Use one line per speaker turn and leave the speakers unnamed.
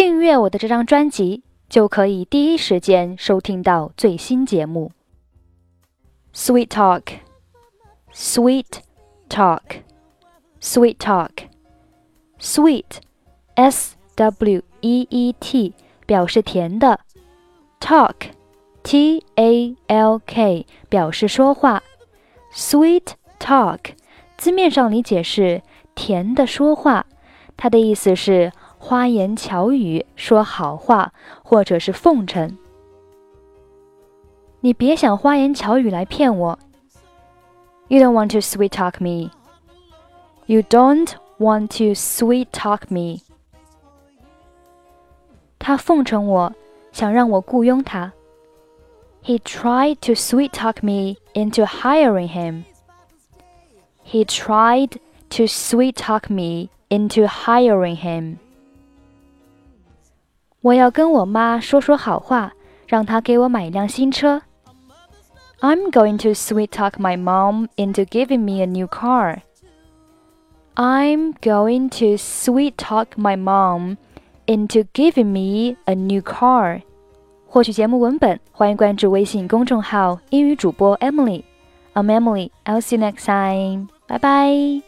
订阅我的这张专辑，就可以第一时间收听到最新节目。Sweet Talk, Sweet Talk, Sweet Talk, Sweet, S W E E T 表示甜的，Talk, T A L K 表示说话。Sweet Talk 字面上理解是甜的说话，它的意思是。花言巧语，说好话，或者是奉承。你别想花言巧语来骗我。You don't want to sweet talk me. You don't want to sweet talk me. 他奉承我，想让我雇佣他。He tried to sweet talk me into hiring him. He tried to sweet talk me into hiring him. 我要跟我妈说说好话，让她给我买一辆新车。I'm going to sweet talk my mom into giving me a new car. I'm going to sweet talk my mom into giving me a new car. 获取节目文本，欢迎关注微信公众号“英语主播 Emily”。I'm Emily. I'll see you next time. Bye bye.